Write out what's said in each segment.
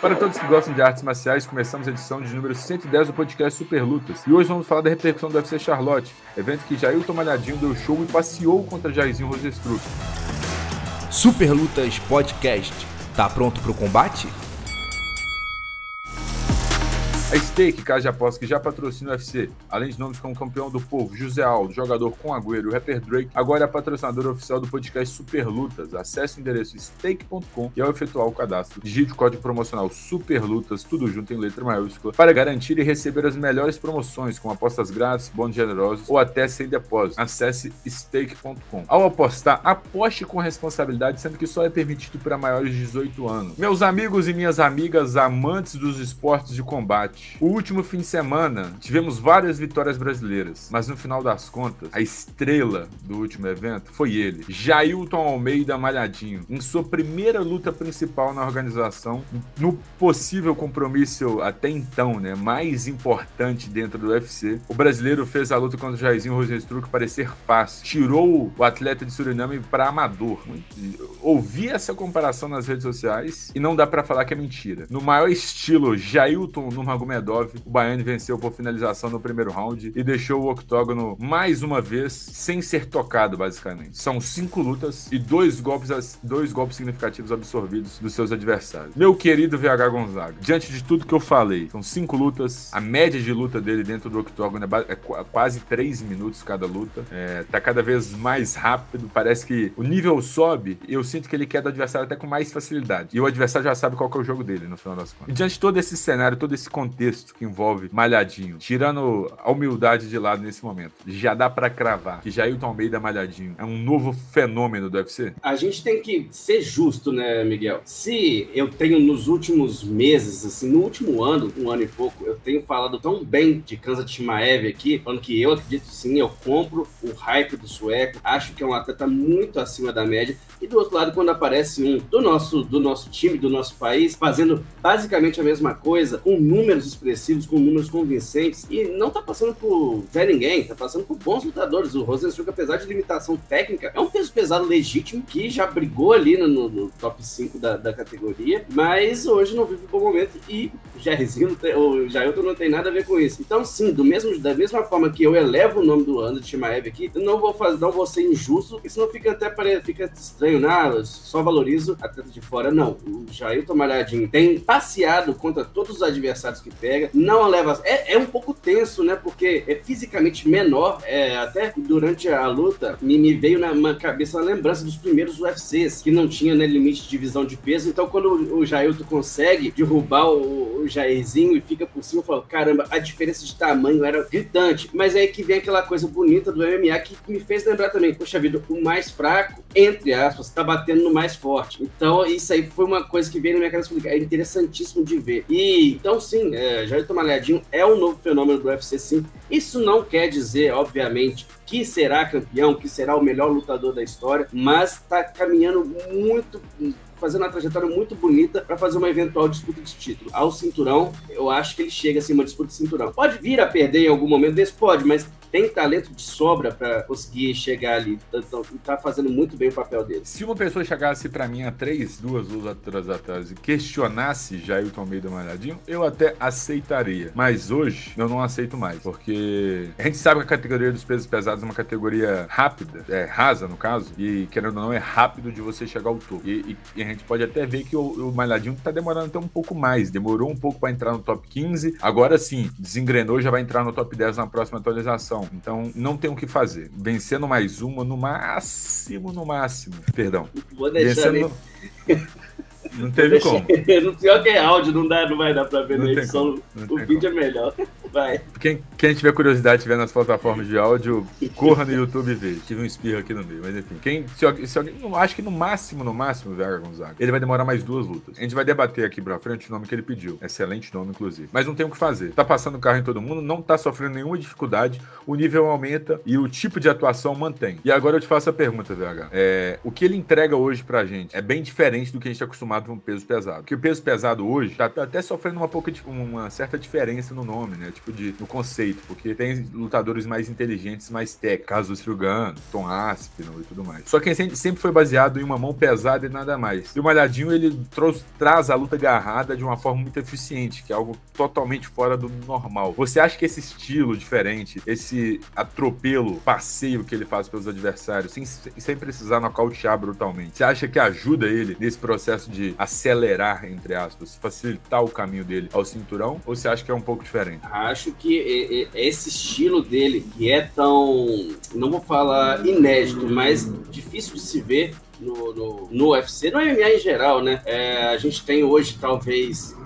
Para todos que gostam de artes marciais, começamos a edição de número 110 do podcast Super Lutas. E hoje vamos falar da repercussão do UFC Charlotte, evento que Jailton Malhadinho deu show e passeou contra Jairzinho Rosestruck. Super Lutas Podcast. Tá pronto pro combate? A Stake, casa de apostas que já patrocina o UFC, além de nomes como campeão do povo, José Aldo, jogador com Agüero rapper Drake, agora é a patrocinadora oficial do podcast Super Lutas. Acesse o endereço stake.com e ao efetuar o cadastro, digite o código promocional Super Lutas, tudo junto em letra maiúscula, para garantir e receber as melhores promoções, como apostas grátis, bônus generosos ou até sem depósito. Acesse stake.com. Ao apostar, aposte com responsabilidade, sendo que só é permitido para maiores de 18 anos. Meus amigos e minhas amigas amantes dos esportes de combate, o último fim de semana tivemos várias vitórias brasileiras, mas no final das contas, a estrela do último evento foi ele, Jailton Almeida Malhadinho, em sua primeira luta principal na organização, no possível compromisso até então, né, mais importante dentro do UFC. O brasileiro fez a luta contra o Jairzinho Rosenstruck parecer fácil, tirou o atleta de Suriname para amador. Ouvi essa comparação nas redes sociais e não dá para falar que é mentira. No maior estilo Jailton no Medov, o Baiano venceu por finalização no primeiro round e deixou o octógono mais uma vez sem ser tocado, basicamente. São cinco lutas e dois golpes, dois golpes significativos absorvidos dos seus adversários. Meu querido VH Gonzaga, diante de tudo que eu falei, são cinco lutas, a média de luta dele dentro do octógono é, é quase três minutos cada luta, é, tá cada vez mais rápido, parece que o nível sobe eu sinto que ele quer do adversário até com mais facilidade. E o adversário já sabe qual é o jogo dele, no final das contas. E diante de todo esse cenário, todo esse contexto, contexto que envolve Malhadinho, tirando a humildade de lado nesse momento, já dá para cravar que Jailton Almeida Malhadinho é um novo fenômeno do UFC? A gente tem que ser justo, né, Miguel? Se eu tenho nos últimos meses, assim, no último ano, um ano e pouco, eu tenho falado tão bem de Kanza Timaev aqui, falando que eu acredito sim, eu compro o hype do sueco, acho que é um atleta muito acima da média. E do outro lado, quando aparece um do nosso, do nosso time, do nosso país, fazendo basicamente a mesma coisa, com números expressivos, com números convincentes, e não tá passando por Zé Ninguém, tá passando por bons lutadores. O Rosenstruck, apesar de limitação técnica, é um peso pesado legítimo que já brigou ali no, no top 5 da, da, categoria, mas hoje não vive um bom momento e Jairzinho, o Jailton não tem nada a ver com isso. Então, sim, do mesmo, da mesma forma que eu elevo o nome do André Timaev aqui, eu não vou fazer, não vou ser injusto, porque senão fica até fica estranho, nada, só valorizo atleta de fora. Não, o Jailton Malhadinho tem passeado contra todos os adversários que pega, não leva. É, é um pouco tenso, né? Porque é fisicamente menor. É, até durante a luta, me, me veio na, na cabeça a lembrança dos primeiros UFCs, que não tinha né, limite de divisão de peso. Então, quando o, o Jailton consegue derrubar o, o Jairzinho e fica por cima, eu falo: caramba, a diferença de tamanho era gritante. Mas é aí que vem aquela coisa bonita do MMA que me fez lembrar também: poxa vida, o mais fraco, entre aspas, tá batendo no mais forte. Então, isso aí foi uma coisa que veio na minha cabeça. É interessantíssimo de ver. E então, sim, é, é, Jair Tomalhadinho é um novo fenômeno do UFC, sim. Isso não quer dizer, obviamente, que será campeão, que será o melhor lutador da história, mas está caminhando muito fazendo uma trajetória muito bonita para fazer uma eventual disputa de título. Ao cinturão, eu acho que ele chega assim, uma disputa de cinturão. Pode vir a perder em algum momento desse? Pode, mas tem talento de sobra para conseguir chegar ali. Então, tá fazendo muito bem o papel dele. Se uma pessoa chegasse para mim há três, duas lutas atrás e questionasse Jailton Almeida Malhadinho, eu até aceitaria. Mas hoje eu não aceito mais, porque a gente sabe que a categoria dos pesos pesados é uma categoria rápida, é rasa no caso, e querendo ou não, é rápido de você chegar ao topo. E, e a gente pode até ver que o, o Malhadinho tá demorando até um pouco mais, demorou um pouco para entrar no top 15, agora sim, desengrenou, já vai entrar no top 10 na próxima atualização. Então, não tem o que fazer. Vencendo mais uma, no máximo, no máximo. Perdão. Vou deixar Vencendo... Não teve como. no pior que é áudio, não, dá, não vai dar pra ver não na edição. O vídeo como. é melhor. Vai. Quem, quem tiver curiosidade, tiver nas plataformas de áudio, corra no YouTube e veja. Tive um espirro aqui no meio, mas enfim. Quem, se, se alguém, não, acho que no máximo, no máximo, Vera Gonzaga, ele vai demorar mais duas lutas. A gente vai debater aqui pra frente o nome que ele pediu. Excelente nome, inclusive. Mas não tem o que fazer. Tá passando o carro em todo mundo, não tá sofrendo nenhuma dificuldade, o nível aumenta e o tipo de atuação mantém. E agora eu te faço a pergunta, VH. É, o que ele entrega hoje pra gente é bem diferente do que a gente tá acostumado dominava o peso pesado. Porque o peso pesado hoje tá, tá até sofrendo uma pouca uma certa diferença no nome, né? Tipo, de, no conceito, porque tem lutadores mais inteligentes, mais técnicos, caso do Tom Aspinall e tudo mais. Só que sempre foi baseado em uma mão pesada e nada mais. E o Malhadinho, ele trouxe, traz a luta agarrada de uma forma muito eficiente, que é algo totalmente fora do normal. Você acha que esse estilo diferente, esse atropelo, passeio que ele faz pelos adversários, sem, sem precisar nocautear brutalmente, você acha que ajuda ele nesse processo de acelerar, entre aspas, facilitar o caminho dele ao cinturão? Ou você acha que é um pouco diferente? Acho que esse estilo dele, que é tão, não vou falar inédito, mas difícil de se ver no, no, no UFC, no MMA em geral, né? É, a gente tem hoje, talvez,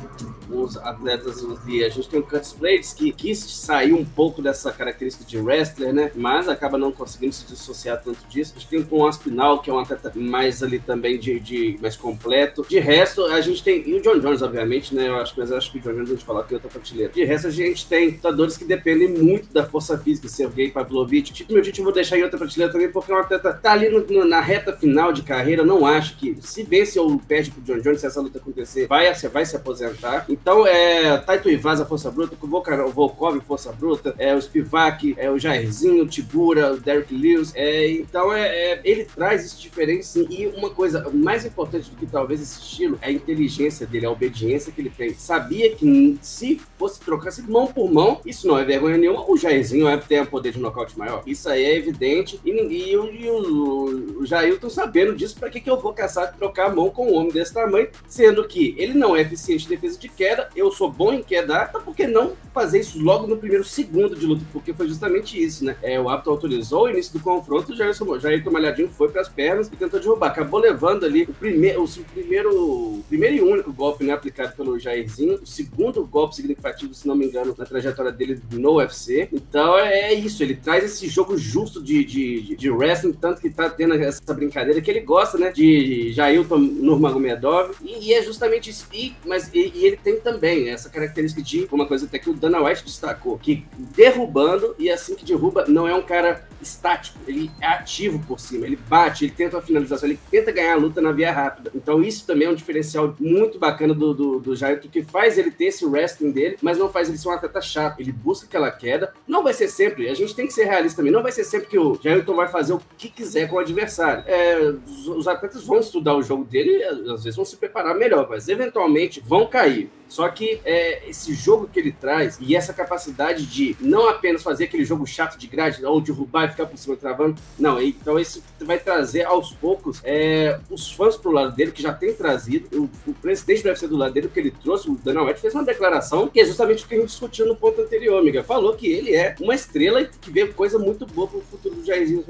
os atletas ali. A gente tem o Curtis Blades, que quis sair um pouco dessa característica de wrestler, né? Mas acaba não conseguindo se dissociar tanto disso. A gente tem o Tom Aspinal, que é um atleta mais ali também de, de mais completo. De resto, a gente tem. E o John Jones, obviamente, né? Eu acho, mas eu acho que o John Jones a gente que é outra prateleira. De resto, a gente tem lutadores que dependem muito da força física, Sergei Pavlovich. Tito meu eu vou deixar em outra prateleira também, porque é um atleta tá ali no, na reta final de carreira. Não acho que se vence ou perde pro John Jones, se essa luta acontecer, vai, vai se aposentar. Então, é Taito Ivasa, Força Bruta, o Volkov, Força Bruta, é, o Spivak, é, o Jairzinho, o Tibura, o Derek Lewis. É, então, é, é, ele traz isso diferente, sim. E uma coisa mais importante do que talvez esse estilo é a inteligência dele, a obediência que ele tem. Sabia que se fosse trocar mão por mão, isso não é vergonha nenhuma. O Jairzinho é, tem o poder de nocaute maior. Isso aí é evidente. E, e, e, o, o Jailton sabendo disso, pra que, que eu vou caçar trocar a mão com um homem desse tamanho, sendo que ele não é eficiente em defesa de queda, eu sou bom em queda, então por que não fazer isso logo no primeiro segundo de luta? Porque foi justamente isso, né? É, o árbitro autorizou o início do confronto, o Jair, Jair Malhadinho foi para as pernas e tentou derrubar. Acabou levando ali o primeiro, o primeiro, primeiro e único golpe né, aplicado pelo Jairzinho, o segundo golpe significativo, se não me engano, na trajetória dele no UFC. Então é isso, ele traz esse jogo justo de, de, de wrestling, tanto que tá tendo essa brincadeira que ele gosta, né? De Jailton Nurmagomedov, e, e é justamente isso. E, mas, e, e ele tem também tem essa característica de uma coisa até que o Dana White destacou, que derrubando e assim que derruba não é um cara estático, ele é ativo por cima, ele bate, ele tenta uma finalização, ele tenta ganhar a luta na via rápida. Então isso também é um diferencial muito bacana do, do, do Jaito, que faz ele ter esse wrestling dele, mas não faz ele ser um atleta chato. Ele busca aquela queda. Não vai ser sempre, a gente tem que ser realista também, não vai ser sempre que o Jailton vai fazer o que quiser com o adversário. É, os, os atletas vão estudar o jogo dele e às vezes vão se preparar melhor, mas eventualmente vão cair. Só que é, esse jogo que ele traz e essa capacidade de não apenas fazer aquele jogo chato de grade, ou derrubar ficar por cima travando, não. Então isso vai trazer aos poucos é, os fãs pro lado dele, que já tem trazido. O, o presidente do UFC do lado dele, que ele trouxe, o Dana White, fez uma declaração que é justamente o que a gente discutiu no ponto anterior, amiga. Falou que ele é uma estrela e que vê coisa muito boa pro futuro do Jairzinho.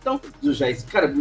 Então, do Jairzinho, cara,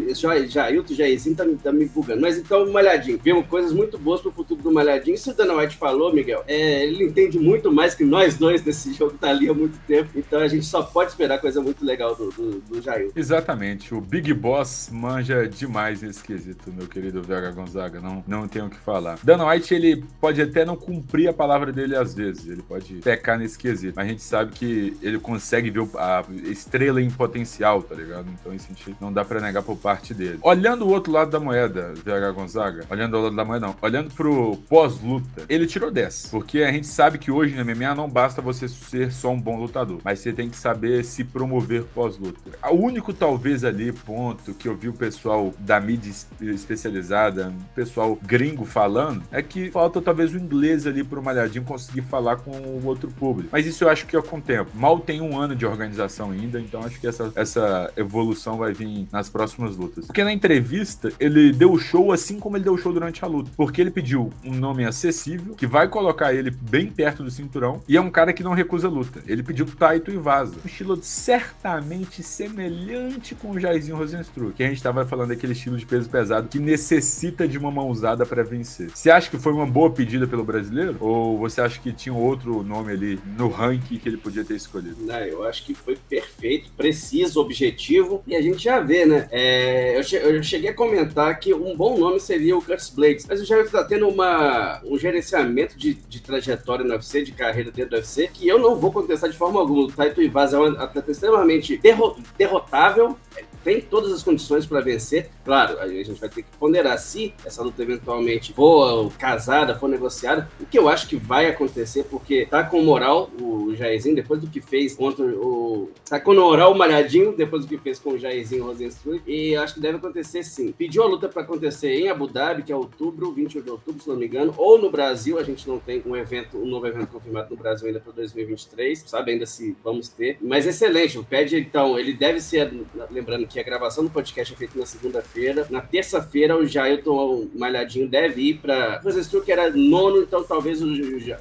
Jailton, Jairzinho tá, tá me bugando. Mas então, Malhadinho, vemos coisas muito boas pro futuro do Malhadinho. Se o Dana White falou, Miguel, é, ele entende muito mais que nós dois desse jogo, tá ali há muito tempo. Então a gente só pode esperar coisa muito legal do, do, do Jair. Exatamente. O Big Boss manja demais nesse quesito, meu querido Vega Gonzaga. Não, não tenho o que falar. Dana White, ele pode até não cumprir a palavra dele às vezes. Ele pode pecar nesse quesito. Mas a gente sabe que ele consegue ver a estrela em potencial, tá ligado? Então isso gente não dá pra negar por parte dele. Olhando o outro lado da moeda, VH Gonzaga, olhando o lado da moeda, não. Olhando pro pós-luta, ele tirou 10. Porque a gente sabe que hoje no MMA não basta você ser só um bom lutador, mas você tem que saber se promover pós-luta. O único, talvez, ali, ponto que eu vi o pessoal da mídia especializada, o pessoal gringo falando, é que falta talvez o inglês ali pro Malhadinho conseguir falar com o outro público. Mas isso eu acho que é com o tempo. Mal tem um ano de organização ainda, então acho que essa, essa evolução vai vir nas próximas lutas. Porque na entrevista, ele deu o show assim como ele deu o show durante a luta. Porque ele pediu um nome acessível, que vai vai colocar ele bem perto do cinturão e é um cara que não recusa luta. Ele pediu Taito e vaza. Um estilo certamente semelhante com o Jairzinho Rosenstruck, que a gente estava falando daquele estilo de peso pesado que necessita de uma mãozada para vencer. Você acha que foi uma boa pedida pelo brasileiro? Ou você acha que tinha outro nome ali no ranking que ele podia ter escolhido? Não, eu acho que foi perfeito, preciso, objetivo e a gente já vê, né? É, eu, che eu, cheguei a comentar que um bom nome seria o Curtis Blades, mas o Jair está tendo uma, um gerenciamento de, de, trajetória no UFC, de carreira dentro do UFC, que eu não vou contestar de forma alguma. O Taito Ivaz é um atleta extremamente derro derrotável, tem todas as condições para vencer, Claro, a gente vai ter que ponderar se essa luta eventualmente for casada, for negociada, o que eu acho que vai acontecer, porque tá com moral o Jairzinho, depois do que fez contra o. Tá com moral o Malhadinho, depois do que fez com o Jairzinho Rosenstruck, e acho que deve acontecer sim. Pediu a luta para acontecer em Abu Dhabi, que é outubro, 28 de outubro, se não me engano, ou no Brasil, a gente não tem um evento, um novo evento confirmado no Brasil ainda para 2023, sabe ainda se vamos ter, mas excelente, o PED, então, ele deve ser, lembrando que a gravação do podcast é feita na segunda-feira, na terça-feira o Jailton Malhadinho deve ir para Rosenstruck, que era nono, então talvez o,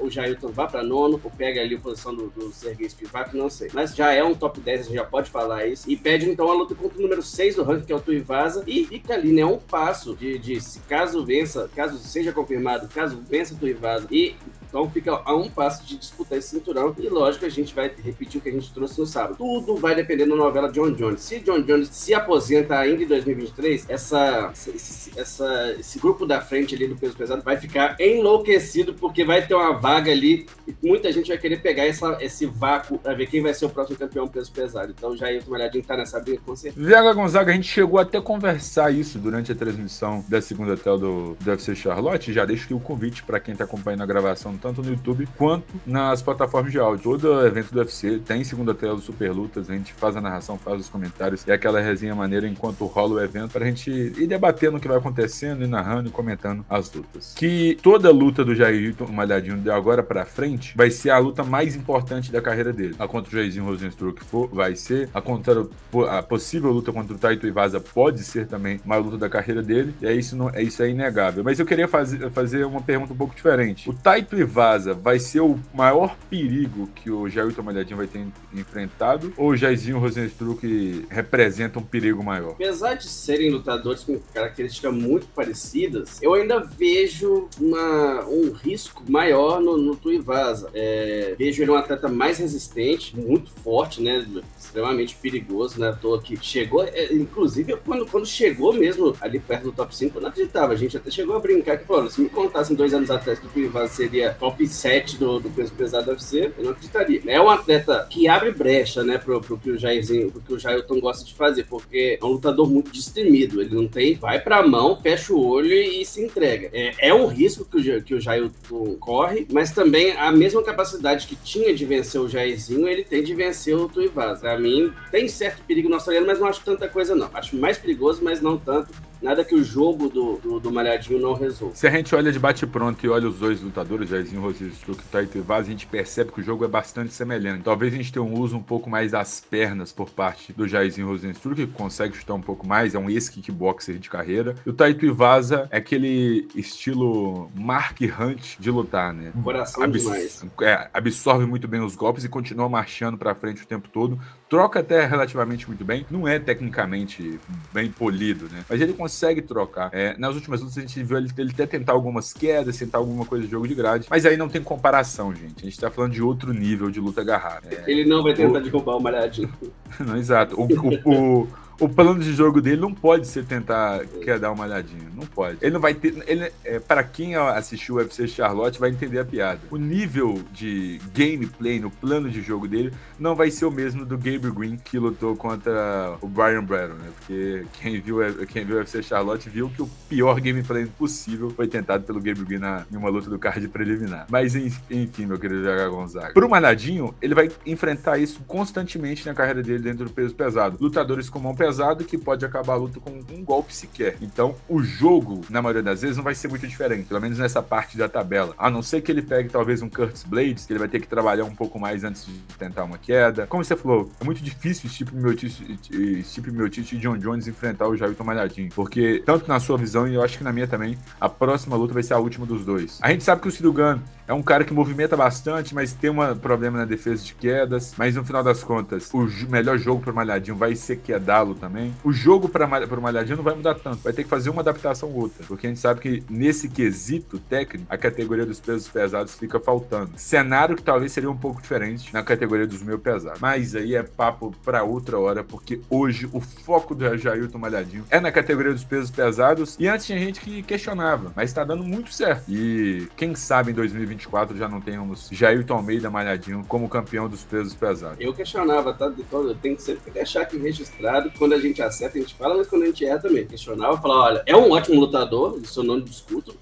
o Jailton vá para nono, ou pega ali a posição do, do Sergei Spivak, não sei, mas já é um top 10, você já pode falar isso, e pede então a luta contra o número 6 do ranking, que é o Tuivasa, e fica ali, né, um passo de, de se caso vença, caso seja confirmado, caso vença o Tuivasa e então fica a um passo de disputar esse cinturão. E lógico, a gente vai repetir o que a gente trouxe no sábado. Tudo vai depender da novela John Jones. Se John Jones se aposenta ainda em 2023, essa, esse, essa, esse grupo da frente ali do peso pesado vai ficar enlouquecido porque vai ter uma vaga ali e muita gente vai querer pegar essa, esse vácuo para ver quem vai ser o próximo campeão peso pesado. Então já ia uma olhadinha tá nessa briga com certeza. Viaga Gonzaga, a gente chegou até a conversar isso durante a transmissão da segunda tela do, do UFC Charlotte. Já deixo aqui o convite para quem tá acompanhando a gravação tanto no YouTube quanto nas plataformas de áudio. Todo evento do UFC tem segunda tela do Super Lutas, a gente faz a narração, faz os comentários e aquela resenha maneira enquanto rola o evento para a gente ir debatendo o que vai acontecendo e narrando e comentando as lutas. Que toda luta do Jair Malhadinho de agora para frente vai ser a luta mais importante da carreira dele. A contra o Jairzinho Rosenstruck for, vai ser, a contra a possível luta contra o Taito Ivaza pode ser também uma luta da carreira dele, e é isso, não, é, isso é inegável. Mas eu queria fazer, fazer uma pergunta um pouco diferente. O Taito Ivaza vaza vai ser o maior perigo que o Jailton Malhadinho vai ter enfrentado? Ou o Jairzinho Rosenstruck representa um perigo maior? Apesar de serem lutadores com características muito parecidas, eu ainda vejo uma, um risco maior no, no Tuivasa. É, vejo ele um atleta mais resistente, muito forte, né? Extremamente perigoso, né? À toa que chegou, é, inclusive quando, quando chegou mesmo ali perto do top 5, eu não acreditava. A gente até chegou a brincar que falou: se me contassem dois anos atrás que o Tuivasa seria top 7 do, do peso pesado do UFC, eu não acreditaria. É um atleta que abre brecha, né, pro, pro que o Jairzinho, pro que o Jailton gosta de fazer, porque é um lutador muito destemido. Ele não tem, vai pra mão, fecha o olho e, se entrega. É, é um risco que o, que o Jailton corre, mas também a mesma capacidade que tinha de vencer o Jairzinho, ele tem de vencer o Tuivasa. Pra mim, tem certo perigo no australiano, mas não acho tanta coisa, não. Acho mais perigoso, mas não tanto nada que o jogo do, do, do Malhadinho não resolva. Se a gente olha de bate-pronto e olha os dois lutadores, Jairzinho Rosenstruck e Taito Ivaz, a gente percebe que o jogo é bastante semelhante. Talvez a gente tenha um uso um pouco mais das pernas por parte do Jairzinho Rosenstruck, que consegue chutar um pouco mais, é um ex-kickboxer de carreira. E o Taito Ivaza é aquele estilo Mark Hunt de lutar, né? Coração Abs demais. É, absorve muito bem os golpes e continua marchando para frente o tempo todo. Troca até relativamente muito bem. Não é tecnicamente bem polido, né? Mas ele consegue trocar. É, nas últimas lutas a gente viu ele, ele até tentar algumas quedas, tentar alguma coisa de jogo de grade. Mas aí não tem comparação, gente. A gente tá falando de outro nível de luta agarrada. É, ele não vai tentar o... derrubar o malhadinho. não, exato. o, o, o o plano de jogo dele não pode ser tentar quer dar uma olhadinha. Não pode. Ele não vai ter. Ele, é, para quem assistiu o UFC Charlotte, vai entender a piada. O nível de gameplay no plano de jogo dele não vai ser o mesmo do Gabriel Green que lutou contra o Brian Bratton, né? Porque quem viu, quem viu o UFC Charlotte viu que o pior gameplay possível foi tentado pelo Gabriel Green na, em uma luta do card preliminar. Mas enfim, meu querido Jagar Gonzaga. Pro Malhadinho, ele vai enfrentar isso constantemente na carreira dele dentro do peso pesado. Lutadores com mão pesado que pode acabar a luta com um golpe sequer. Então, o jogo, na maioria das vezes, não vai ser muito diferente, pelo menos nessa parte da tabela. A não ser que ele pegue talvez um Curtis Blades, que ele vai ter que trabalhar um pouco mais antes de tentar uma queda. Como você falou, é muito difícil Stipe Miocic e John Jones enfrentar o Jailton Malhadinho, porque tanto na sua visão e eu acho que na minha também, a próxima luta vai ser a última dos dois. A gente sabe que o Cirugan é um cara que movimenta bastante, mas tem um problema na defesa de quedas, mas no final das contas, o melhor jogo para Malhadinho vai ser quedá-lo também. O jogo para o Malhadinho não vai mudar tanto, vai ter que fazer uma adaptação ou outra, porque a gente sabe que nesse quesito técnico, a categoria dos pesos pesados fica faltando. Cenário que talvez seria um pouco diferente na categoria dos meio pesados. Mas aí é papo para outra hora, porque hoje o foco do Jailton Malhadinho é na categoria dos pesos pesados e antes tinha gente que questionava, mas está dando muito certo. E quem sabe em 2023 2024 já não tenhamos Jailton Almeida malhadinho como campeão dos pesos pesados. Eu questionava, tá? Eu tenho que sempre deixar aqui registrado. Quando a gente acerta, a gente fala, mas quando a gente erra também. Questionava, falava, olha, é um ótimo lutador, isso eu não discuto,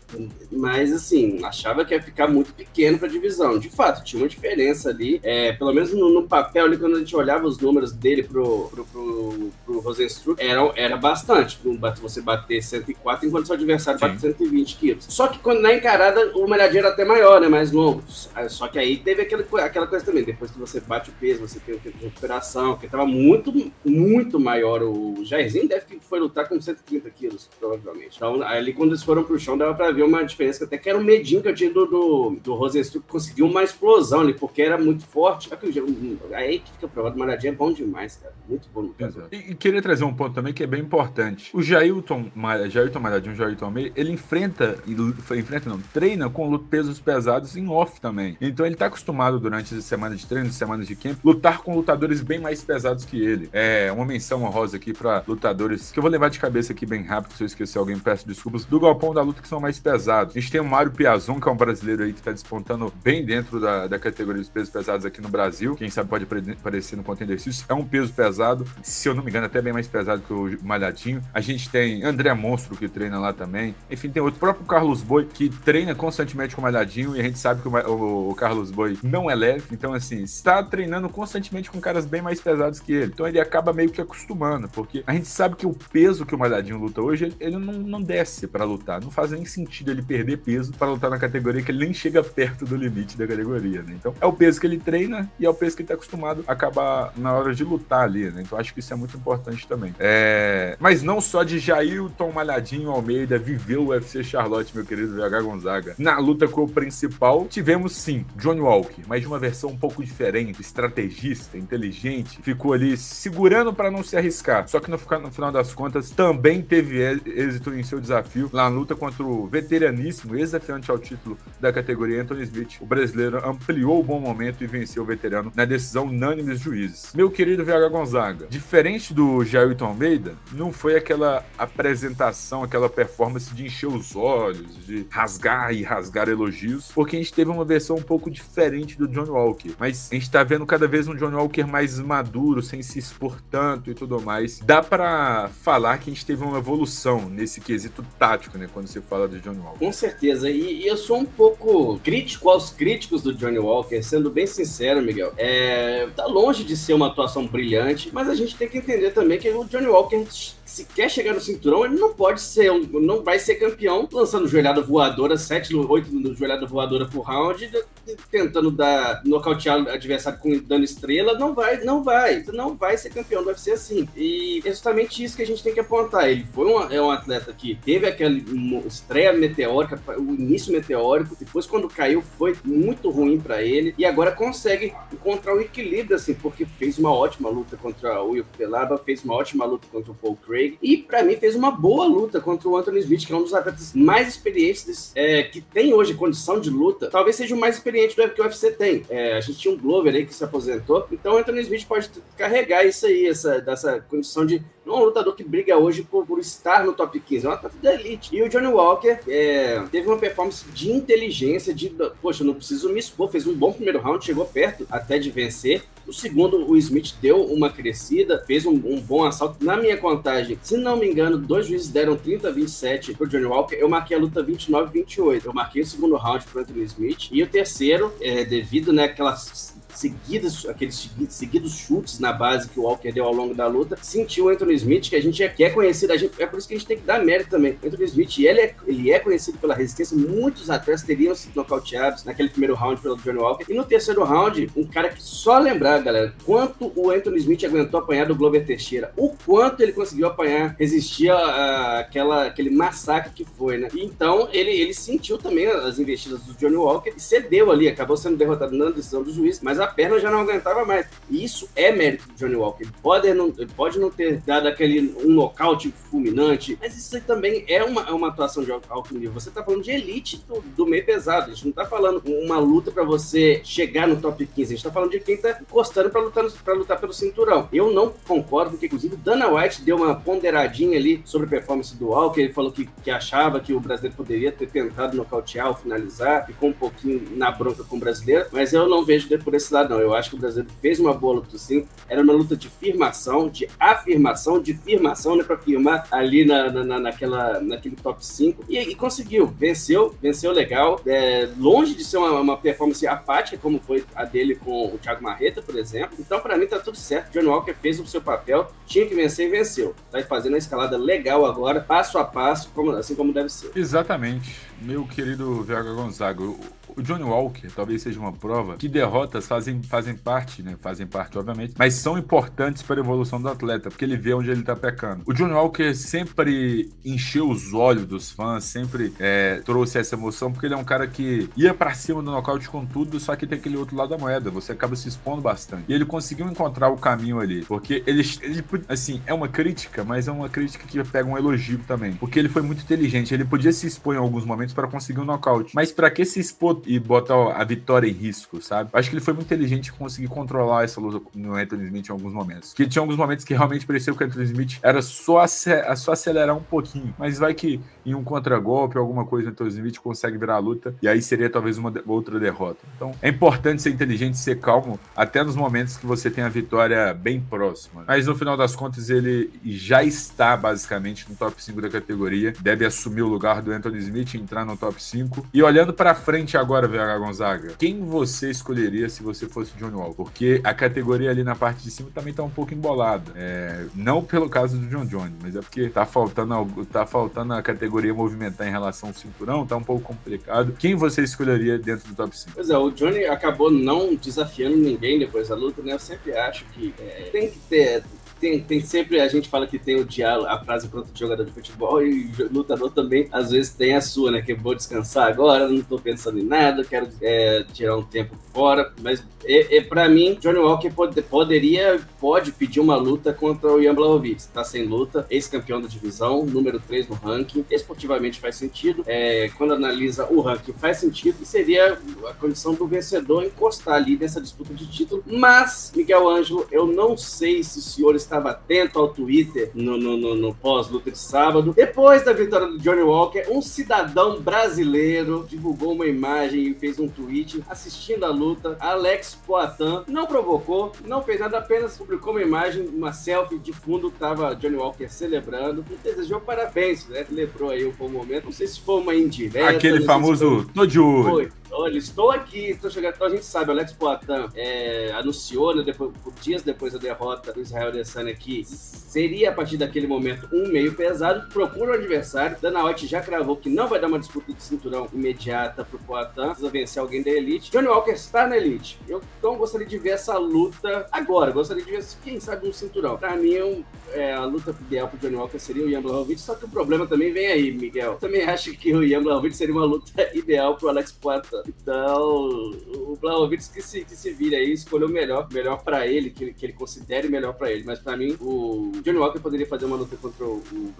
mas assim, achava que ia ficar muito pequeno pra divisão. De fato, tinha uma diferença ali, é, pelo menos no, no, papel ali, quando a gente olhava os números dele pro, pro, pro, pro Rosenstruck, era, era bastante. Você bater 104 enquanto seu adversário Sim. bate 120 quilos. Só que quando na encarada o malhadinho era até maior, né? Mais longo. Só que aí teve aquele, aquela coisa também. Depois que você bate o peso, você tem o tempo de recuperação, que tava muito, muito maior. O Jairzinho deve que foi lutar com 130 quilos, provavelmente. Então, ali quando eles foram pro chão, dava pra ver uma diferença, até que era um medinho que eu tinha do, do, do Rosenstruck, conseguiu uma explosão ali, porque era muito forte. Aí que fica provado, o é bom demais, cara. Muito bom no caso. E, e, queria trazer um ponto também que é bem importante. O Jailton, Jailton Malhadinho, Jailton Almeida, ele enfrenta, enfrenta não, treina com pesos pesados em off também. Então ele tá acostumado durante as semanas de treino, semanas de camp, lutar com lutadores bem mais pesados que ele. É uma menção honrosa aqui para lutadores que eu vou levar de cabeça aqui bem rápido, se eu esquecer alguém, peço desculpas, do galpão da luta que são mais pesados. A gente tem o Mário Piazon, que é um brasileiro aí que tá despontando bem dentro da, da categoria dos pesos pesados aqui no Brasil. Quem sabe pode aparecer no Contender Series. É um peso pesado, se eu não me engano, até bem mais pesado que o Malhadinho. A gente tem André Monstro, que treina lá também. Enfim, tem outro próprio Carlos Boi, que treina constantemente com o Malhadinho, e a gente sabe que o, o, o Carlos Boi não é leve. Então, assim, está treinando constantemente com caras bem mais pesados que ele. Então ele acaba meio que acostumando, porque a gente sabe que o peso que o Malhadinho luta hoje, ele, ele não, não desce para lutar. Não faz nem sentido ele perder peso para lutar na categoria que ele nem chega perto do limite da categoria, né? Então é o peso que ele treina e é o peso que ele tá acostumado a acabar na hora de lutar ali, né? Então acho que isso é muito importante também. É... Mas não só de Jailton Malhadinho Almeida viveu o UFC Charlotte, meu querido VH Gonzaga. Na luta com o principal, tivemos sim Johnny Walker, mas de uma versão um pouco diferente, estrategista, inteligente, ficou ali segurando para não se arriscar. Só que no, no final das contas também teve êxito em seu desafio na luta contra o veteraníssimo, ex-desafiante ao título da categoria Anthony Smith. O brasileiro ampliou o bom momento e venceu o veterano na decisão unânime dos juízes. Meu querido VH Gonzaga, diferente do Jailton Almeida, não foi aquela apresentação, aquela performance de encher os olhos, de rasgar e rasgar elogios, porque a gente teve uma versão um pouco diferente do John Walker. Mas a gente tá vendo cada vez um John Walker mais maduro, sem se expor tanto e tudo mais. Dá para falar que a gente teve uma evolução nesse quesito tático, né, quando se fala de John Walker. Com certeza, e, eu sou um pouco crítico aos críticos do Johnny Walker, sendo bem sincero, Miguel. É, tá longe de ser uma atuação brilhante, mas a gente tem que entender também que o Johnny Walker se quer chegar no cinturão, ele não pode ser, um, não vai ser campeão lançando joelhada voadora, 7, 8 joelhada voadora por round, tentando dar, nocautear o adversário com dano estrela, não vai, não vai, não vai ser campeão do UFC assim. E é justamente isso que a gente tem que apontar. Ele foi um, é um atleta que teve aquela estreia meteórica, o início meteórico, depois quando caiu foi muito ruim para ele, e agora consegue encontrar o equilíbrio, assim, porque fez uma ótima luta contra o Will Pelaba, fez uma ótima luta contra o Paul Craig, Craig. E para mim fez uma boa luta contra o Anthony Smith, que é um dos atletas mais experientes é, que tem hoje condição de luta. Talvez seja o mais experiente do que o UFC tem. É, a gente tinha um Glover aí que se aposentou. Então o Anthony Smith pode carregar isso aí, essa, dessa condição de não é um lutador que briga hoje por, por, estar no top 15, é um atleta da elite. E o Johnny Walker é, teve uma performance de inteligência, de, poxa, não preciso me expor, fez um bom primeiro round, chegou perto até de vencer. O segundo, o Smith deu uma crescida, fez um, um, bom assalto. Na minha contagem, se não me engano, dois juízes deram 30 a 27 pro Johnny Walker. Eu marquei a luta 29 a 28. Eu marquei o segundo round pro Anthony Smith. E o terceiro, é, devido né, seguidas, aqueles seguidos chutes na base que o Walker deu ao longo da luta, sentiu o Anthony Smith, que a gente é, que é conhecido, gente, é por isso que a gente tem que dar mérito também. O Anthony Smith, ele é, ele é conhecido pela resistência, muitos atletas teriam sido nocauteados naquele primeiro round pelo Johnny Walker, e no terceiro round, um cara que só lembrar, galera, quanto o Anthony Smith aguentou apanhar do Glover Teixeira, o quanto ele conseguiu apanhar, resistir àquela, aquele massacre que foi, né? Então, ele, ele sentiu também as investidas do Johnny Walker e cedeu ali, acabou sendo derrotado na decisão do juiz, mas a perna já não aguentava mais. E isso é mérito do Johnny Walker. Ele pode não, ele pode não ter dado aquele um nocaute fulminante, mas isso também é uma, é uma atuação de alto nível. Você tá falando de elite do, do meio pesado. A gente não tá falando uma luta para você chegar no top 15. A gente tá falando de quem tá encostando para lutar, lutar pelo cinturão. Eu não concordo, porque inclusive Dana White deu uma ponderadinha ali sobre a performance do Walker. Ele falou que, que achava que o brasileiro poderia ter tentado nocautear ou finalizar, ficou um pouquinho na bronca com o brasileiro, mas eu não vejo por esse lado, não. Eu acho que o brasileiro fez uma boa luta sim. Era uma luta de firmação, de afirmação, de firmação, né? Pra firmar ali na, na, naquela, naquele top 5. E, e conseguiu, venceu, venceu legal. É, longe de ser uma, uma, performance apática, como foi a dele com o Thiago Marreta, por exemplo. Então, para mim, tá tudo certo. John Walker fez o seu papel, tinha que vencer e venceu. Tá fazendo a escalada legal agora, passo a passo, como, assim como deve ser. Exatamente. Meu querido VH Gonzaga, o Johnny Walker talvez seja uma prova que derrotas fazem, fazem parte, né? Fazem parte, obviamente, mas são importantes para a evolução do atleta, porque ele vê onde ele tá pecando. O Johnny Walker sempre encheu os olhos dos fãs, sempre é, trouxe essa emoção, porque ele é um cara que ia para cima do nocaute com tudo, só que tem aquele outro lado da moeda, você acaba se expondo bastante. E ele conseguiu encontrar o caminho ali, porque ele, ele assim, é uma crítica, mas é uma crítica que pega um elogio também, porque ele foi muito inteligente, ele podia se expor em alguns momentos para conseguir um nocaute, mas para que se expor e botar a vitória em risco, sabe? Acho que ele foi muito inteligente em conseguir controlar essa luta no Anthony Smith em alguns momentos. Que tinha alguns momentos que realmente pareceu que o Anthony Smith era só, só acelerar um pouquinho, mas vai que em um contragolpe, alguma coisa, o Anthony Smith consegue virar a luta e aí seria talvez uma outra derrota. Então é importante ser inteligente, ser calmo, até nos momentos que você tem a vitória bem próxima. Mas no final das contas, ele já está basicamente no top 5 da categoria, deve assumir o lugar do Anthony Smith, entrar no top 5. E olhando para frente agora agora, VH Gonzaga, quem você escolheria se você fosse John Wall? Porque a categoria ali na parte de cima também tá um pouco embolada. É, não pelo caso do John Jones, mas é porque tá faltando, tá faltando a categoria movimentar em relação ao cinturão, tá um pouco complicado. Quem você escolheria dentro do top 5? Pois é, o Johnny acabou não desafiando ninguém depois da luta, né? Eu sempre acho que é, tem que ter tem, tem sempre, a gente fala que tem o diálogo, a frase pronta de jogador de futebol e lutador também, às vezes tem a sua, né? Que vou descansar agora, não tô pensando em nada, quero é, tirar um tempo fora, mas é, é, para mim, Johnny Walker pode, poderia, pode pedir uma luta contra o Jan Blachowicz. Tá sem luta, ex-campeão da divisão, número 3 no ranking. Esportivamente faz sentido. É, quando analisa o ranking, faz sentido. E seria a condição do vencedor encostar ali nessa disputa de título. Mas, Miguel Ângelo, eu não sei se o senhor estava atento ao Twitter no, no, no, no pós-luta de sábado. Depois da vitória do Johnny Walker, um cidadão brasileiro divulgou uma imagem e fez um tweet assistindo a luta. Alex Poitin não provocou, não fez nada, apenas publicou uma imagem, uma selfie de fundo, tava Johnny Walker celebrando e desejou parabéns, né? Lembrou aí o bom momento. Não sei se foi uma indireta. Aquele famoso, tô de olho. Foi. Olha, estou aqui, estou chegando. Então a gente sabe, o Alex Poitin é, anunciou, né, depois, dias depois da derrota do Israel Adesanya que seria a partir daquele momento um meio pesado, procura o adversário. Dana White já cravou que não vai dar uma disputa de cinturão imediata pro Poitin, precisa vencer alguém da Elite. Johnny Walker está na Elite. Eu então gostaria de ver essa luta agora. Gostaria de ver, quem sabe, um cinturão. Pra mim, um, é, a luta ideal pro Johnny Walker seria o Ian Blachowicz, só que o problema também vem aí, Miguel. Eu também acho que o Ian Blachowicz seria uma luta ideal pro Alex Poitin. Então, o Blachowicz que se, que se vire aí, escolheu o melhor, melhor para ele, que, que ele considere melhor para ele. Mas para mim, o Johnny Walker poderia fazer uma luta contra o, o.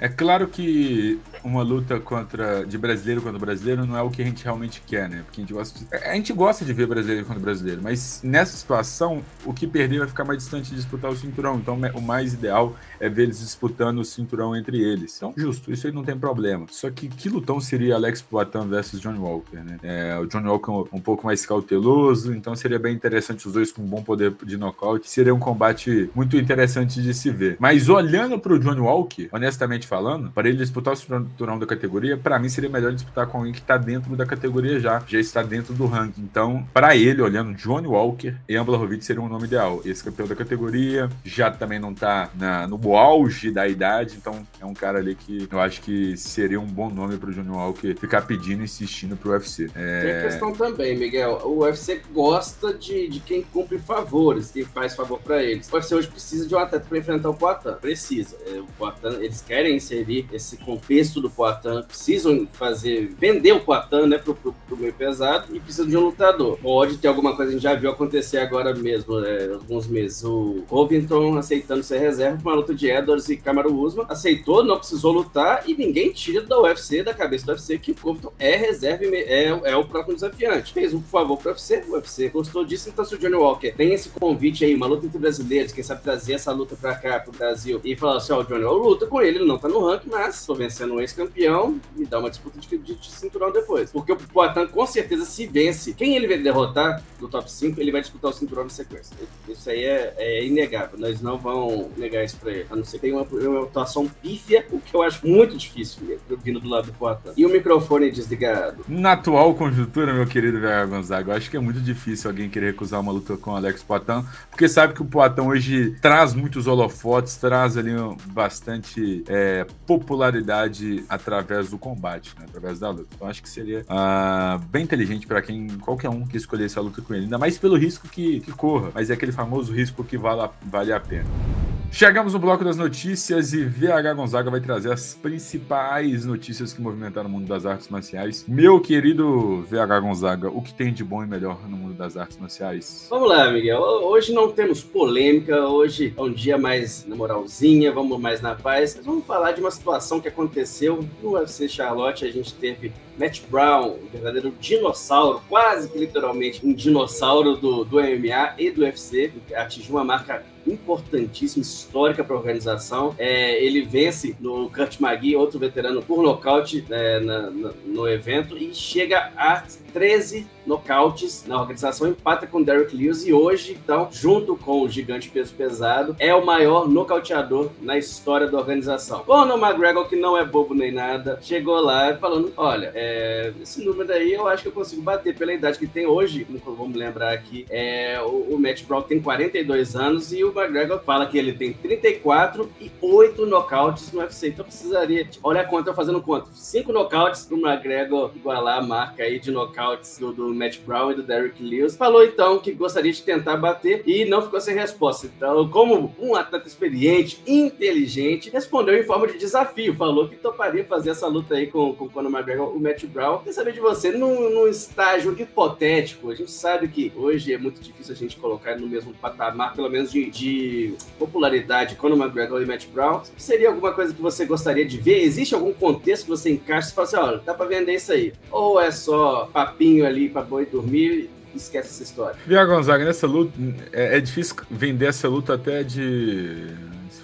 É claro que uma luta contra de brasileiro contra brasileiro não é o que a gente realmente quer, né? Porque a gente gosta de, a gente gosta de ver brasileiro contra brasileiro, mas nessa situação, o que perder vai ficar mais distante de disputar o cinturão. Então, o mais ideal é ver eles disputando o cinturão entre eles. Então, justo, isso aí não tem problema. Só que que lutão seria Alex Poitin versus Johnny Walker, né? É, o Johnny Walker um, um pouco mais cauteloso, então seria bem interessante os dois com um bom poder de nocaute. Seria um combate muito interessante de se ver. Mas olhando para o Johnny Walker, honestamente falando, para ele disputar o cinturão da categoria, para mim seria melhor disputar com alguém que está dentro da categoria já, já está dentro do ranking. Então, para ele, olhando Johnny Walker, Ian Blachowicz seria um nome ideal. Esse campeão da categoria já também não está no auge da idade, então é um cara ali que eu acho que seria um bom nome para o Johnny Walker ficar pedindo e insistindo para o UFC. É, É... Tem questão também, Miguel. O UFC gosta de, de quem cumpre favores, quem faz favor para eles. O UFC hoje precisa de um atleta para enfrentar o Poitin. Precisa. É, o Poitin, eles querem inserir esse contexto do Poitin, precisam fazer, vender o Poitin, né, pro, pro, pro meio pesado e precisam de um lutador. Pode ter alguma coisa, a gente já viu acontecer agora mesmo, é, alguns meses. O Covington aceitando ser reserva para uma luta de Edwards e Kamaru Usman, aceitou, não precisou lutar e ninguém tira da UFC, da cabeça do UFC, que o Covington é reserva e é, é o próximo desafiante. Fez um favor pro UFC, o UFC gostou disso, então se o Johnny Walker tem esse convite aí, uma luta entre brasileiros, quem sabe trazer essa luta pra cá, pro Brasil, e falar assim, ó, oh, o Johnny Walker luta com ele, ele não tá no ranking, mas tô vencendo um ex-campeão, me dá uma disputa de, de, cinturão depois. Porque o Poitin com certeza se vence, quem ele vai derrotar do top 5, ele vai disputar o cinturão na sequência. Isso aí é, é inegável, nós não vamos negar isso pra ele, a não ser que tenha uma, uma atuação pífia, o que eu acho muito difícil vindo do lado do Poitin. E o microfone desligado. Na atual conjuntura, meu querido Vera Gonzaga, eu acho que é muito difícil alguém querer recusar uma luta com o Alex Poitin, porque sabe que o Poitin hoje traz muitos holofotes, traz ali bastante é, popularidade através do combate, né, através da luta. Então acho que seria uh, bem inteligente para quem qualquer um que escolhesse a luta com ele, ainda mais pelo risco que, que corra, mas é aquele famoso risco que vale, vale a pena. Chegamos no bloco das notícias e VH Gonzaga vai trazer as principais notícias que movimentaram o mundo das artes marciais. Meu querido VH Gonzaga, o que tem de bom e melhor no mundo das artes marciais? Vamos lá, Miguel. Hoje não temos polêmica, hoje é um dia mais na moralzinha, vamos mais na paz. Mas vamos falar de uma situação que aconteceu no UFC Charlotte. A gente teve Matt Brown, um verdadeiro dinossauro, quase que literalmente um dinossauro do, do MMA e do UFC, atingiu uma marca importantíssima, histórica para a organização. É, ele vence no Kurt Magui, outro veterano, por nocaute é, na, na, no evento e chega a 13 nocautes na organização, empata com Derek Lewis e hoje, então, junto com o gigante peso pesado, é o maior nocauteador na história da organização. Conor McGregor, que não é bobo nem nada, chegou lá falando, olha, é, esse número aí eu acho que eu consigo bater pela idade que tem hoje, vamos lembrar aqui, é, o, o Matt Brown tem 42 anos e o McGregor fala que ele tem 34 e 8 nocautes no UFC, então precisaria, olha a conta, eu fazendo conta, 5 nocautes pro McGregor igualar a marca aí de nocautes do, do Matt Brown e do Derrick Lewis. Falou então que gostaria de tentar bater e não ficou sem resposta. Então, como um atleta experiente, inteligente, respondeu em forma de desafio. Falou que toparia fazer essa luta aí com, com o Conor McGregor, o Matt Brown. Quer saber de você, num, num estágio hipotético, a gente sabe que hoje é muito difícil a gente colocar no mesmo patamar, pelo menos de, de popularidade, Conor McGregor e Matt Brown. Seria alguma coisa que você gostaria de ver? Existe algum contexto que você encaixa e fala assim, olha, dá pra vender isso aí? Ou é só papinho ali pra boi dormir esquece essa história. Via Gonzaga, nessa luta, é, é, difícil vender essa luta até de.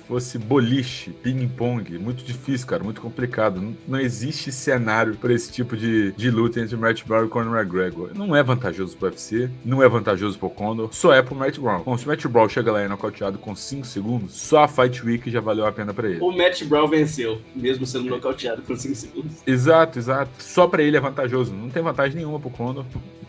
Se fosse boliche, ping-pong. Muito difícil, cara, muito complicado. Não, não existe cenário para esse tipo de, de luta entre Matt Brown e Conor McGregor. Não é vantajoso pro UFC, não é vantajoso pro Conor, só é pro Matt Brown. Bom, se o Matt Brown chega lá e é nocauteado com 5 segundos, só a Fight Week já valeu a pena para ele. O Matt Brown venceu, mesmo sendo nocauteado com 5 segundos. Exato, exato. Só para ele é vantajoso. Não tem vantagem nenhuma pro Conor.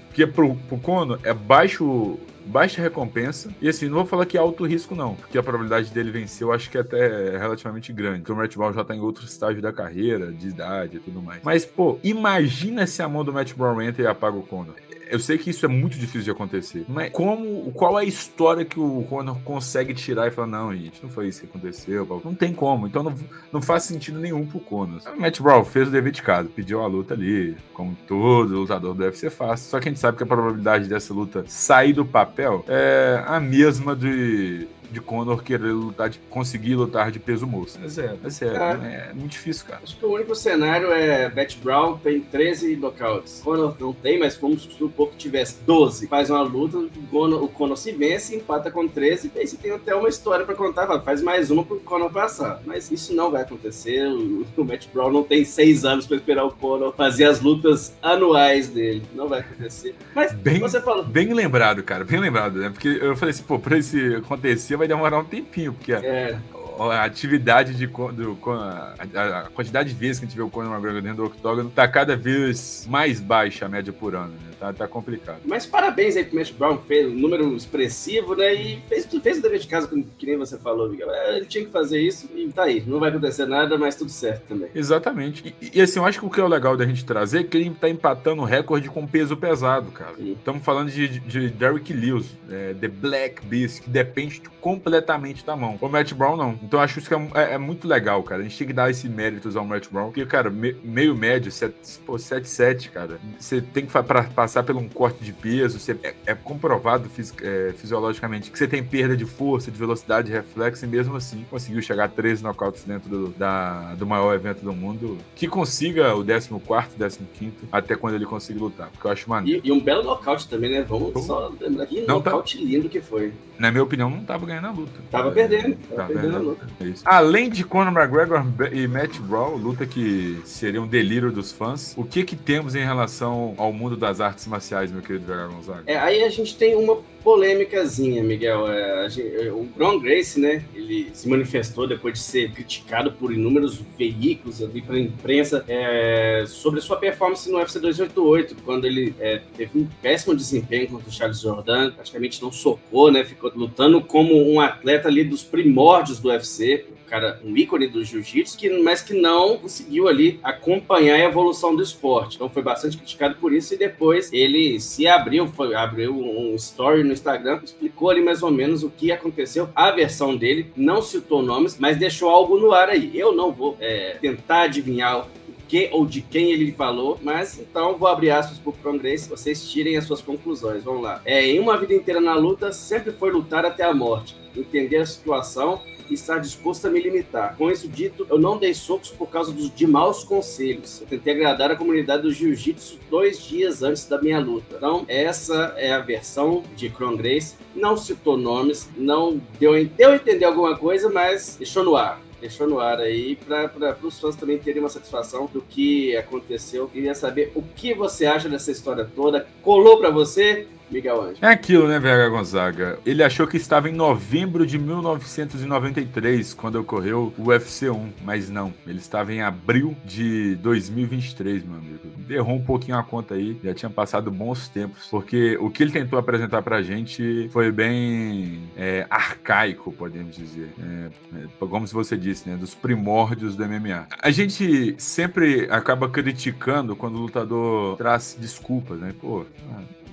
Porque pro, pro Kono é baixo baixa recompensa. E assim, não vou falar que é alto risco, não, porque a probabilidade dele vencer eu acho que é até relativamente grande. Porque o Matt Brown já tá em outro estágio da carreira, de idade e tudo mais. Mas, pô, imagina se a mão do Matt Brown entra e apaga o Conor. Eu sei que isso é muito difícil de acontecer. Mas como, qual é a história que o Conor consegue tirar e falar, não, gente, não foi isso que aconteceu. Não tem como. Então não, não faz sentido nenhum pro Conor. O Matt Brown fez o dever de casa, pediu a luta ali, como todo lutador deve ser fácil. Só que a gente sabe que a probabilidade dessa luta sair do papel é a mesma de de Conor querer lutar, de conseguir lutar de peso moço. É zero, é zero. É. é muito difícil, cara. Acho que o único cenário é Matt Brown tem 13 knockouts. Conor não tem, mas vamos supor que tivesse 12. Faz uma luta, o Conor, o Conor se vence, empata com 13, e aí você tem até uma história pra contar, faz mais uma pro Conor passar. Mas isso não vai acontecer. O, o Matt Brown não tem 6 anos pra esperar o Conor fazer as lutas anuais dele. Não vai acontecer. Mas bem, você falou. Bem lembrado, cara, bem lembrado, né? Porque eu falei assim, pô, pra isso acontecer, vai demorar um tempinho, porque é. a, atividade de do, a, a, quantidade de vezes que a gente vê o Conor McGregor dentro do octógono tá cada vez mais baixa a média por ano, né? Tá, tá complicado. Mas parabéns aí pro Matt Brown, fez um número expressivo, né? E fez, fez o dever de casa, que nem você falou, Miguel. É, ele tinha que fazer isso e tá aí. Não vai acontecer nada, mas tudo certo também. Exatamente. E, e assim, eu acho que o que é o legal da gente trazer é que ele tá empatando o recorde com peso pesado, cara. Estamos falando de, de, de Derrick Lewis, é, The Black Beast, que depende completamente da mão. O Matt Brown não. Então eu acho isso que é, é, é, muito legal, cara. A gente tem que dar esse méritos ao Matt Brown, porque, cara, me, meio médio, 7-7, cara. Você tem que pra passar por um corte de peso, você, é, é comprovado fisi, é, fisiologicamente que você tem perda de força, de velocidade, de reflexo, e mesmo assim conseguiu chegar a 13 nocautes dentro do, da, do maior evento do mundo. Que consiga o 14, 15, até quando ele consiga lutar, porque eu acho maneiro. E, e um belo nocaute também, né? Vamos só lembrar que não, tá nocaute tá... lindo que foi. Na minha opinião, não tava ganhando a luta. Tava é, perdendo. Tava, tava perdendo a luta. É Além de Conor McGregor e Matt Brown, luta que seria um delírio dos fãs, o que que temos em relação ao mundo das artes marciais, meu querido Vega Gonzaga? É, aí a gente tem uma polêmicazinha, Miguel. É, gente, o Brown Grace, né, ele se manifestou depois de ser criticado por inúmeros veículos ali para a imprensa é, sobre sua performance no UFC 288, quando ele é, teve um péssimo desempenho contra o Charles Jordan, praticamente não socou, né, ficou lutando como um atleta ali dos primórdios do UFC, um cara, um ícone do jiu-jitsu, que, mas que não conseguiu ali acompanhar a evolução do esporte. Então foi bastante criticado por isso e depois ele se abriu, foi, abriu um story no Instagram, explicou ali mais ou menos o que aconteceu. A versão dele não citou nomes, mas deixou algo no ar aí. Eu não vou é, tentar adivinhar que ou de quem ele falou, mas então vou abrir aspas pro Progress, vocês tirem as suas conclusões. Vamos lá. É, em uma vida inteira na luta, sempre foi lutar até a morte, entender a situação e estar disposto a me limitar. Com isso dito, eu não dei socos por causa dos, de maus conselhos. Eu tentei agradar a comunidade do jiu-jitsu dois dias antes da minha luta. Então, essa é a versão de Kron Grace. Não citou nomes, não deu, deu a entender alguma coisa, mas deixou no ar deixou no ar aí para os fãs também terem uma satisfação do que aconteceu. Queria saber o que você acha dessa história toda. Colou para você? Miguel Anjo. É aquilo, né, VH Gonzaga? Ele achou que estava em novembro de 1993, quando ocorreu o UFC 1, mas não. Ele estava em abril de 2023, meu amigo. Errou um pouquinho a conta aí, já tinha passado bons tempos, porque o que ele tentou apresentar pra gente foi bem é, arcaico, podemos dizer. É, é, como você disse, né, dos primórdios do MMA. A gente sempre acaba criticando quando o lutador traz desculpas, né? Pô,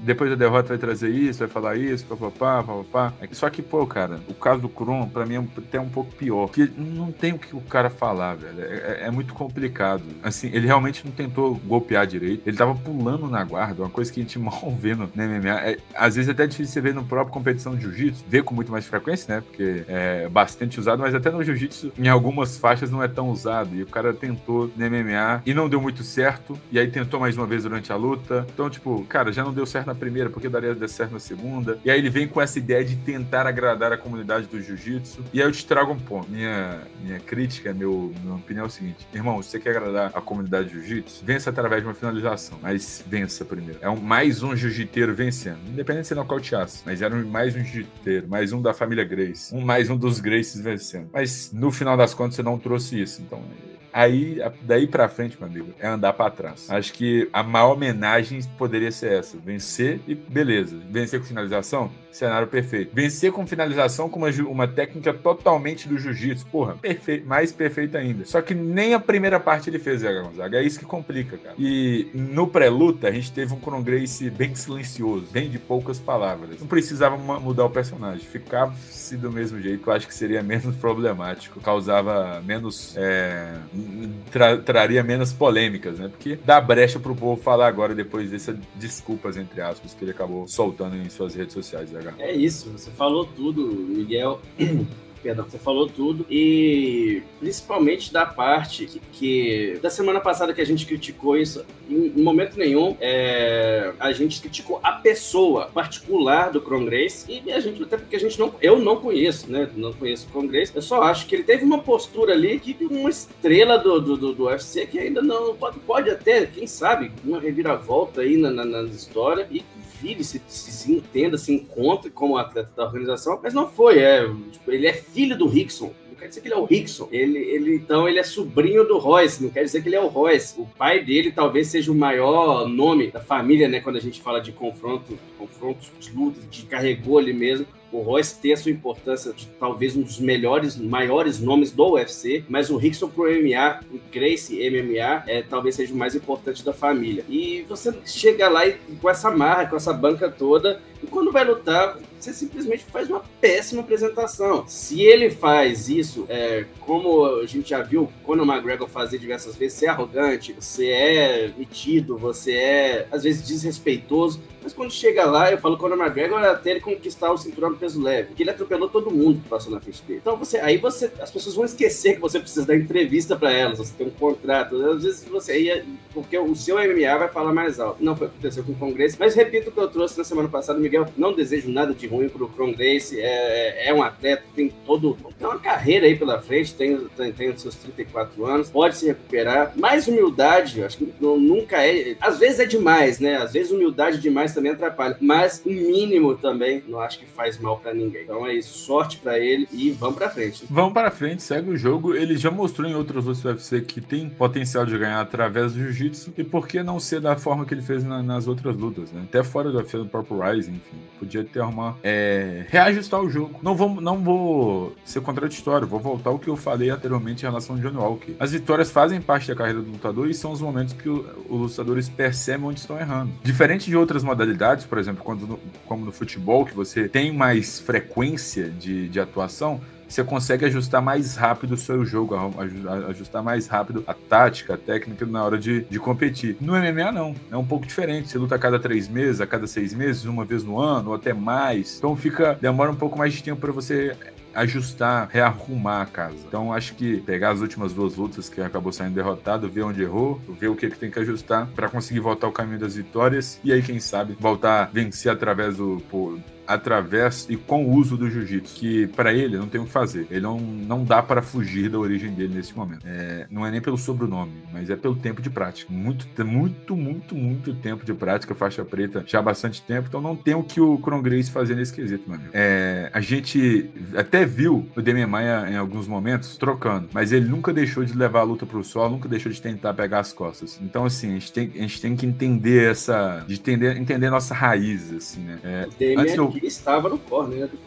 depois da derrota vai trazer isso, vai falar isso, papapá, papapá. Só que, pô, cara, o caso do Kron, pra mim, é até um pouco pior. Porque não tem o que o cara falar, velho. É, é, é, muito complicado. Assim, ele realmente não tentou golpear direito. Ele tava pulando na guarda, uma coisa que a gente mal vê no, MMA. É, às vezes é até difícil você ver no próprio competição de jiu-jitsu, ver com muito mais frequência, né? Porque é bastante usado, mas até no jiu-jitsu, em algumas faixas, não é tão usado. E o cara tentou no MMA e não deu muito certo. E aí tentou mais uma vez durante a luta. Então, tipo, cara, já não deu certo na primeira, porque dar certo na segunda. E aí ele vem com essa ideia de tentar agradar a comunidade do jiu-jitsu. E aí eu te trago um ponto. Minha, minha crítica, meu, minha opinião é o seguinte: irmão, você quer agradar a comunidade do jiu-jitsu? Vença através de uma finalização, mas vença primeiro. É um, mais um jiu-jiteiro vencendo. Independente de ser nocauteaço, mas era mais um jiu-jiteiro, mais um da família Grace, um mais um dos Graces vencendo. Mas no final das contas você não trouxe isso. Então Aí, daí pra frente, meu amigo, é andar para trás. Acho que a maior homenagem poderia ser essa: vencer e beleza. Vencer com finalização, cenário perfeito. Vencer com finalização com uma, uma técnica totalmente do jiu-jitsu, porra, perfeito, mais perfeito ainda. Só que nem a primeira parte ele fez, Zé Gonzaga. É isso que complica, cara. E no pré-luta, a gente teve um Conor Grace bem silencioso, bem de poucas palavras. Não precisava mudar o personagem, ficava-se do mesmo jeito, eu acho que seria menos problemático, causava menos. É tra traria menos polêmicas, né? Porque dá brecha pro povo falar agora, depois dessas desculpas, entre aspas, que ele acabou soltando em suas redes sociais, É isso, você falou tudo, Miguel. Perdão, você falou tudo. E principalmente da parte que, que, da semana passada que a gente criticou isso, em, em momento nenhum é, a gente criticou a pessoa particular do Congress e a gente, até porque a gente não, eu não conheço, né? Não conheço o Congress. Eu só acho que ele teve uma postura ali que uma estrela do, do, do, do UFC que ainda não pode, pode até, quem sabe, uma reviravolta aí na, na, na história e filho, se, se, se, entenda, se encontre como atleta da organização, mas não foi. É, tipo, ele é filho do Rickson. quer dizer que ele é o Rickson. Ele, ele, então ele é sobrinho do Royce, não quer dizer que ele é o Royce. O pai dele talvez seja o maior nome da família, né? Quando a gente fala de confronto, confrontos, de lutas, de carregou ali mesmo o Royce tem a sua importância talvez um dos melhores, maiores nomes do UFC, mas o Rickson pro MMA, o Gracie MMA, é, talvez seja o mais importante da família. E você chega lá e, com essa marra, com essa banca toda, e quando vai lutar, você simplesmente faz uma péssima apresentação. Se ele faz isso, é, como a gente já viu Conor McGregor fazer diversas vezes, você é arrogante, você é metido, você é, às vezes, desrespeitoso, mas quando chega lá, eu falo Conor McGregor até ele conquistar o cinturão do peso leve, porque ele atropelou todo mundo que passou na frente dele. Então, você, aí você, as pessoas vão esquecer que você precisa dar entrevista para elas, você tem um contrato, às vezes você ia, porque o seu MMA vai falar mais alto. Não foi o que aconteceu com o Congresso, mas repito o que eu trouxe na semana passada, Miguel, não desejo nada de ruim pro Cron Grace, é, é um atleta, tem todo, tem uma carreira aí pela frente, tem, tem, tem seus 34 anos, pode se recuperar, mais humildade, acho que não, nunca é, às vezes é demais, né, às vezes humildade demais também atrapalha, mas o mínimo também, não acho que faz mal para ninguém, então é isso, sorte para ele e vamos para frente. Vamos para frente, segue o jogo, ele já mostrou em outros UFC que tem potencial de ganhar através do jiu-jitsu, e por que não ser da forma que ele fez na, nas outras lutas, né, até fora do UFC do próprio Rising, enfim, podia ter uma é, reajustar o jogo. Não vou, não vou ser contraditório, vou voltar ao que eu falei anteriormente em relação ao Johnny Walker. As vitórias fazem parte da carreira do lutador e são os momentos que os lutadores percebem onde estão errando. Diferente de outras modalidades, por exemplo, quando no, como no futebol, que você tem mais frequência de, de atuação, você consegue ajustar mais rápido o seu jogo, ajustar mais rápido a tática, a técnica na hora de, de competir. No MMA, não. É um pouco diferente. Você luta a cada três meses, a cada seis meses, uma vez no ano, ou até mais. Então fica. Demora um pouco mais de tempo para você ajustar, rearrumar a casa. Então acho que pegar as últimas duas lutas que acabou saindo derrotado, ver onde errou, ver o que, que tem que ajustar para conseguir voltar ao caminho das vitórias e aí quem sabe voltar a vencer através do através e com o uso do jiu-jitsu, que para ele não tem o que fazer. Ele não, não dá para fugir da origem dele nesse momento. É, não é nem pelo sobrenome, mas é pelo tempo de prática. Muito, muito, muito, muito tempo de prática, faixa preta já há bastante tempo, então não tem o que o Cron Grace fazer nesse quesito, meu amigo. É, a gente até viu o Demian Maia em alguns momentos trocando, mas ele nunca deixou de levar a luta pro solo, nunca deixou de tentar pegar as costas. Então, assim, a gente tem, a gente tem que entender essa. de entender, entender nossa raiz, assim, né? É, antes eu, estava no corner, né? Do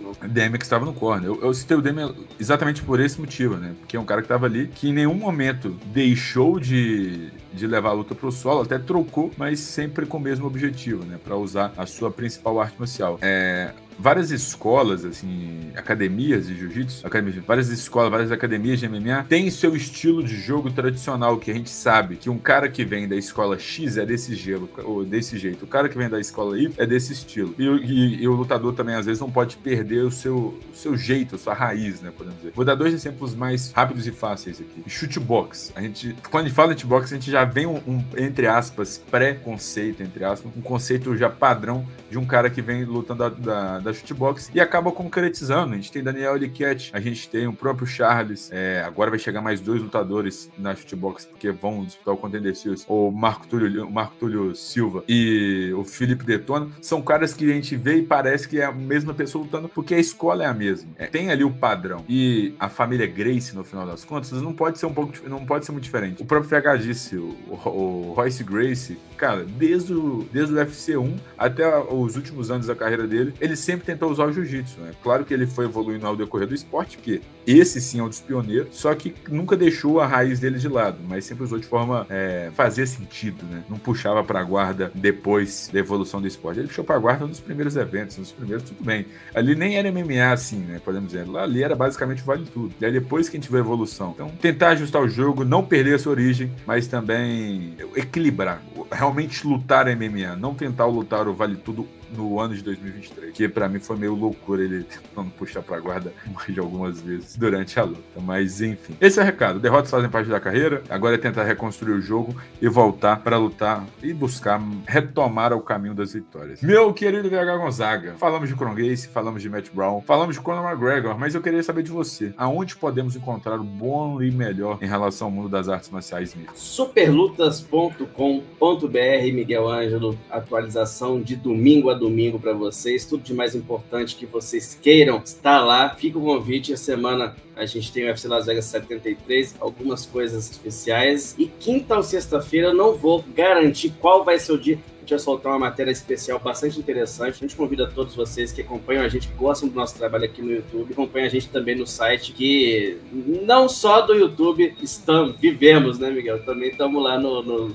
que estava no corner. Eu, eu citei o Demian exatamente por esse motivo, né? Porque é um cara que estava ali que em nenhum momento deixou de, de levar a luta pro solo, até trocou, mas sempre com o mesmo objetivo, né? Para usar a sua principal arte marcial. É, várias escolas, assim, academias de jiu-jitsu, várias escolas, várias academias de MMA têm seu estilo de jogo tradicional, que a gente sabe que um cara que vem da escola X é desse gelo, ou desse jeito, o cara que vem da escola Y é desse estilo. E, e, e o lutador também, às vezes, não pode perder o seu, o seu jeito, a sua raiz, né, podemos dizer. Vou dar dois exemplos mais rápidos e fáceis aqui. Chute box. A gente, quando a gente fala de box, a gente já vem um, um entre aspas, pré-conceito, entre aspas, um conceito já padrão de um cara que vem lutando da, da da Shootbox e acaba concretizando. A gente tem Daniel Eliquete, a gente tem o próprio Charles, é, agora vai chegar mais dois lutadores na Shootbox porque vão disputar o Contender Series, o Marco Túlio, Marco Túlio Silva e o Felipe Detona. São caras que a gente vê e parece que é a mesma pessoa lutando porque a escola é a mesma. É, tem ali o padrão. E a família Grace, no final das contas, não pode ser um pouco não pode ser muito diferente. O próprio FH disse, o, Royce Grace, cara, desde o, desde o UFC 1 até os últimos anos da carreira dele, ele sempre tentou usar o jiu-jitsu, né? Claro que ele foi evoluindo ao decorrer do esporte, porque esse sim é um dos pioneiros, só que nunca deixou a raiz dele de lado, mas sempre usou de forma é, fazia sentido, né? Não puxava para a guarda depois da evolução do esporte. Ele puxou para a guarda nos primeiros eventos, nos primeiros tudo bem. Ali nem era MMA assim, né? Podemos dizer. Lá ali era basicamente vale tudo. E aí depois que a gente vê a evolução. Então, tentar ajustar o jogo, não perder a sua origem, mas também equilibrar. Realmente lutar MMA, não tentar lutar o vale tudo no ano de 2023. Que para mim foi meio loucura ele tentando puxar pra guarda mais de algumas vezes durante a luta. Mas enfim, esse é o recado. Derrotas fazem parte da carreira. Agora é tentar reconstruir o jogo e voltar para lutar e buscar retomar o caminho das vitórias. Meu querido VH Gonzaga, falamos de Cron Grace, falamos de Matt Brown, falamos de Conor McGregor, mas eu queria saber de você. Aonde podemos encontrar o bom e melhor em relação ao mundo das artes marciais mesmo? Superlutas.com.br, Miguel Ângelo, atualização de domingo a domingo para vocês. Tudo de mais importante que vocês queiram estar lá. Fica o convite. A semana a gente tem o UFC Las Vegas 73, algumas coisas especiais. E quinta ou sexta-feira eu não vou garantir qual vai ser o dia gente vai soltar uma matéria especial bastante interessante. A gente convida todos vocês que acompanham a gente, que gostam do nosso trabalho aqui no YouTube, acompanham a gente também no site, que não só do YouTube estamos, vivemos, né, Miguel? Também estamos lá no, no.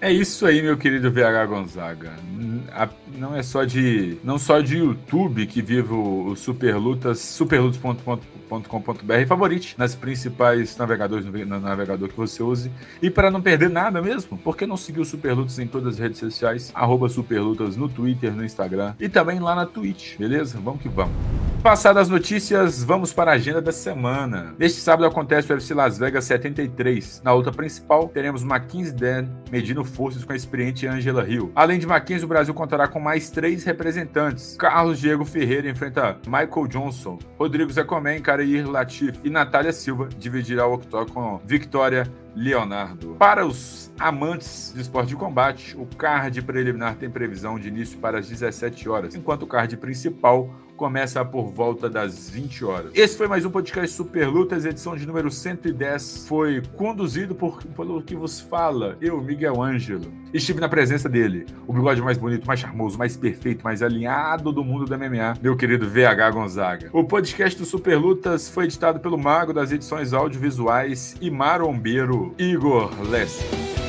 É isso aí, meu querido VH Gonzaga. Não é só de não só de YouTube que vive o, Superlutas, superlutas.com.br, favorite nas principais navegadores no navegador que você use. E para não perder nada mesmo, por que não seguir o Superlutas Em todas as redes sociais, arroba Superlutas no Twitter, no Instagram e também lá na Twitch, beleza? Vamos que vamos. Passadas as notícias, vamos para a agenda da semana. Neste sábado acontece o UFC Las Vegas 73. Na luta principal, teremos Mackenzie Dan medindo forças com a experiente Angela Hill. Além de Mackenzie, o Brasil contará com mais três representantes. Carlos Diego Ferreira enfrenta Michael Johnson. Rodrigo Zecomen, Kareir Latif e Natália Silva dividirá o octógono com Victoria Leonardo. Para os amantes de esporte de combate, o card preliminar tem previsão de início para as 17 horas, enquanto o card principal começa por volta das 20 horas. Esse foi mais um podcast Super Lutas, edição de número 110. Foi conduzido por pelo que vos fala, eu, Miguel Ângelo. Estive na presença dele, o bigode mais bonito, mais charmoso, mais perfeito, mais alinhado do mundo da MMA, meu querido VH Gonzaga. O podcast do Super Lutas foi editado pelo mago das edições audiovisuais e marombeiro Igor Lessa.